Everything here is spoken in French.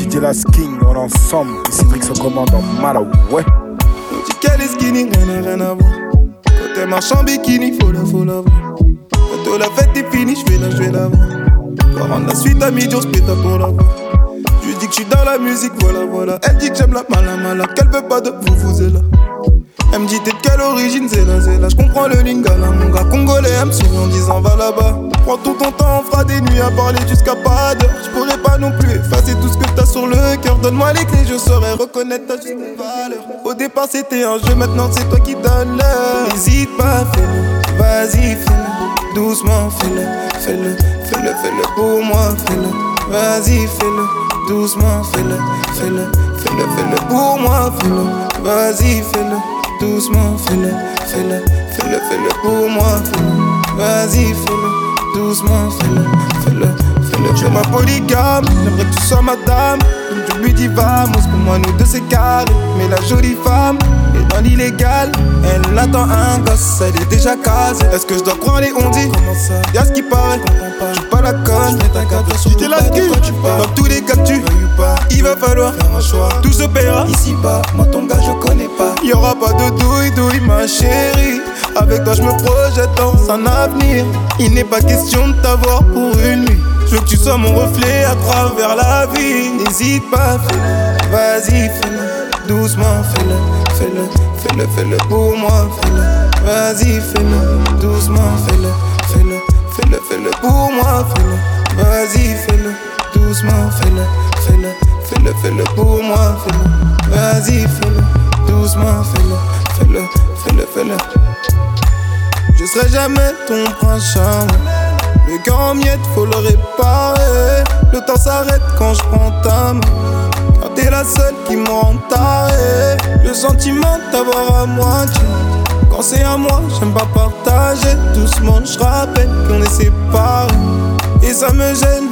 DJ Las King, on ensemble. Et Cédric se commande en mal, ouais. Est skinny, rien n'a rien à voir. Marche en bikini, faut la, faut la voir. Quand la fête est finie, j'vais la, j'vais la voir. Pour rendre la suite à midi, on se pour la voir. Je dis que je suis dans la musique, voilà, voilà. Elle dit que j'aime la mala, mala, qu'elle veut pas de vous, vous êtes là. Elle me dit t'es de quelle origine, c'est là, c'est là. J'comprends le lingala, mon gars congolais, elle me en disant va là-bas. Prends tout ton temps, on fera des nuits à parler jusqu'à pas d'heure. J'pourrais pas Donne-moi les clés, je saurais reconnaître ta juste valeur. Au départ c'était un jeu, maintenant c'est toi qui donnes l'heure. N'hésite pas, fais-le, vas-y, fais-le. Doucement, fais-le, fais-le, fais-le, fais-le pour moi, fais-le. Vas-y, fais-le, doucement, fais-le, fais-le, fais-le, fais-le pour moi, fais-le. Vas-y, fais-le doucement, fais-le, fais-le, fais-le, fais-le pour moi, fais-le. Vas-y, fais-le, doucement, fais-le, fais-le, fais-le. Je ma polygame, j'aimerais que tu sois madame. Lui dis vamos, pour moi nous deux c'est carré. Mais la jolie femme est dans l'illégal. Elle attend un gosse, elle est déjà casée. Est-ce que je dois croire les on dit Comment ça? Y'a ce qui paraît, je pas la conne. le la tu Dans tous les cas tu pas, il va falloir faire un choix. Tout se paiera ici bas. Moi ton gars je connais pas. Y aura pas de douille douille ma chérie. Avec toi je me projette dans un avenir. Il n'est pas question de t'avoir pour une nuit. Sois mon reflet à travers la vie. N'hésite pas, fais-le, vas-y, fais-le. Doucement, fais-le, fais-le, fais-le, fais-le pour moi, fais-le. Vas-y, fais-le, doucement, fais-le, fais-le, fais-le, fais-le pour moi, fais-le. Vas-y, fais-le, doucement, fais-le, fais-le, fais-le, fais-le pour moi, fais-le. Vas-y, fais-le, doucement, fais-le, fais-le, fais-le, fais-le. Je serai jamais ton prince charmant. Le cœur en miettes, faut le réparer. Le temps s'arrête quand je prends ta main. Car t'es la seule qui me. Le sentiment d'avoir à moitié. Quand c'est à moi, j'aime pas partager. Doucement, je rappelle qu'on est séparés. Et ça me gêne.